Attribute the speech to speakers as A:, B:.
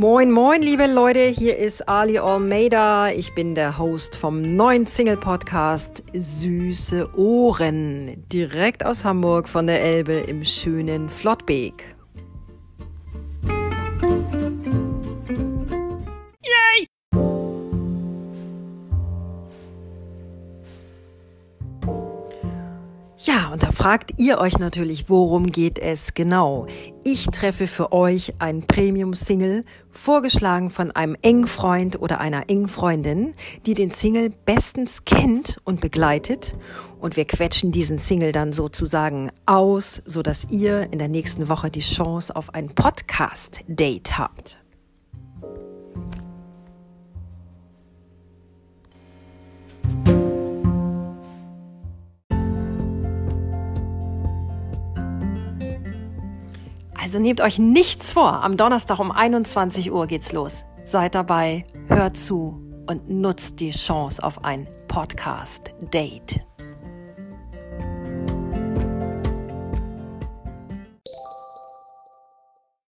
A: Moin, moin, liebe Leute, hier ist Ali Almeida. Ich bin der Host vom neuen Single-Podcast Süße Ohren, direkt aus Hamburg von der Elbe im schönen Flottbek. Ja, und da fragt ihr euch natürlich, worum geht es genau? Ich treffe für euch ein Premium-Single, vorgeschlagen von einem Engfreund oder einer Engfreundin, die den Single bestens kennt und begleitet. Und wir quetschen diesen Single dann sozusagen aus, sodass ihr in der nächsten Woche die Chance auf ein Podcast-Date habt. Also nehmt euch nichts vor. Am Donnerstag um 21 Uhr geht's los. Seid dabei, hört zu und nutzt die Chance auf ein Podcast-Date.